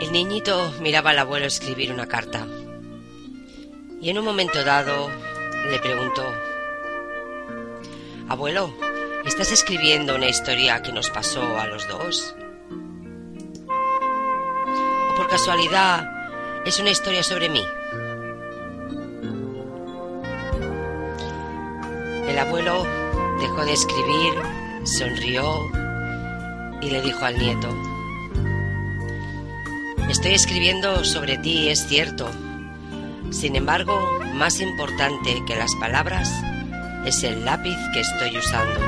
El niñito miraba al abuelo escribir una carta y en un momento dado le preguntó, Abuelo, ¿estás escribiendo una historia que nos pasó a los dos? ¿O por casualidad es una historia sobre mí? El abuelo dejó de escribir, sonrió y le dijo al nieto, Estoy escribiendo sobre ti, es cierto. Sin embargo, más importante que las palabras es el lápiz que estoy usando.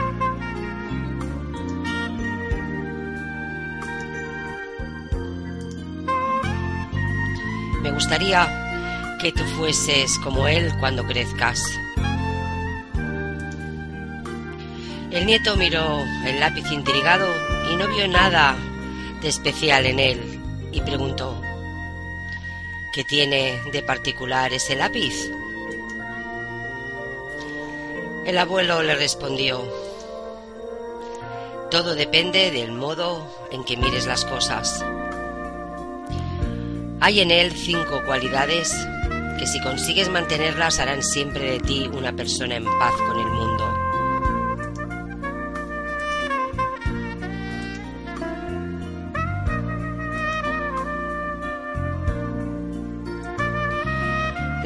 Me gustaría que tú fueses como él cuando crezcas. El nieto miró el lápiz intrigado y no vio nada de especial en él y preguntó, ¿qué tiene de particular ese lápiz? El abuelo le respondió, todo depende del modo en que mires las cosas. Hay en él cinco cualidades que si consigues mantenerlas harán siempre de ti una persona en paz con el mundo.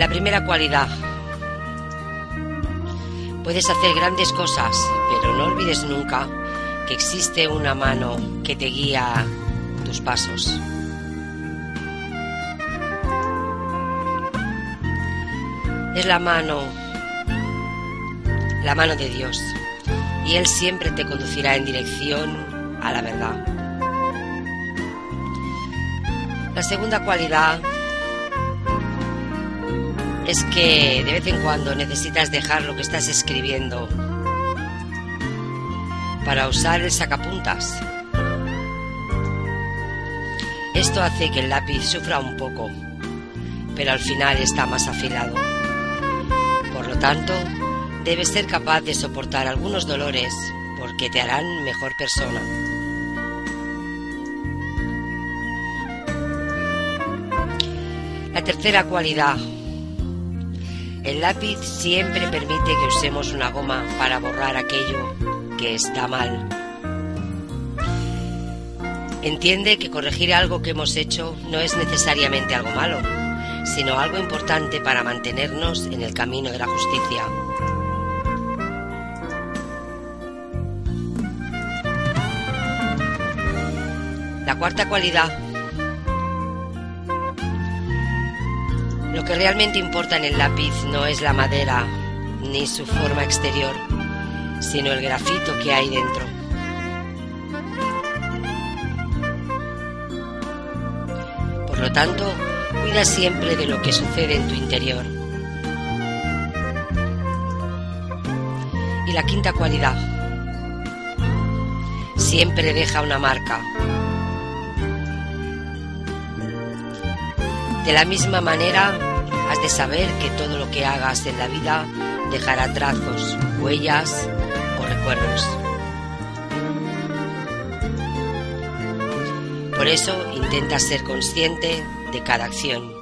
La primera cualidad. Puedes hacer grandes cosas, pero no olvides nunca que existe una mano que te guía tus pasos. Es la mano, la mano de Dios, y Él siempre te conducirá en dirección a la verdad. La segunda cualidad es que de vez en cuando necesitas dejar lo que estás escribiendo para usar el sacapuntas. Esto hace que el lápiz sufra un poco, pero al final está más afilado. Por lo tanto, debes ser capaz de soportar algunos dolores porque te harán mejor persona. La tercera cualidad el lápiz siempre permite que usemos una goma para borrar aquello que está mal. Entiende que corregir algo que hemos hecho no es necesariamente algo malo, sino algo importante para mantenernos en el camino de la justicia. La cuarta cualidad Lo que realmente importa en el lápiz no es la madera ni su forma exterior, sino el grafito que hay dentro. Por lo tanto, cuida siempre de lo que sucede en tu interior. Y la quinta cualidad, siempre deja una marca, De la misma manera, has de saber que todo lo que hagas en la vida dejará trazos, huellas o recuerdos. Por eso intenta ser consciente de cada acción.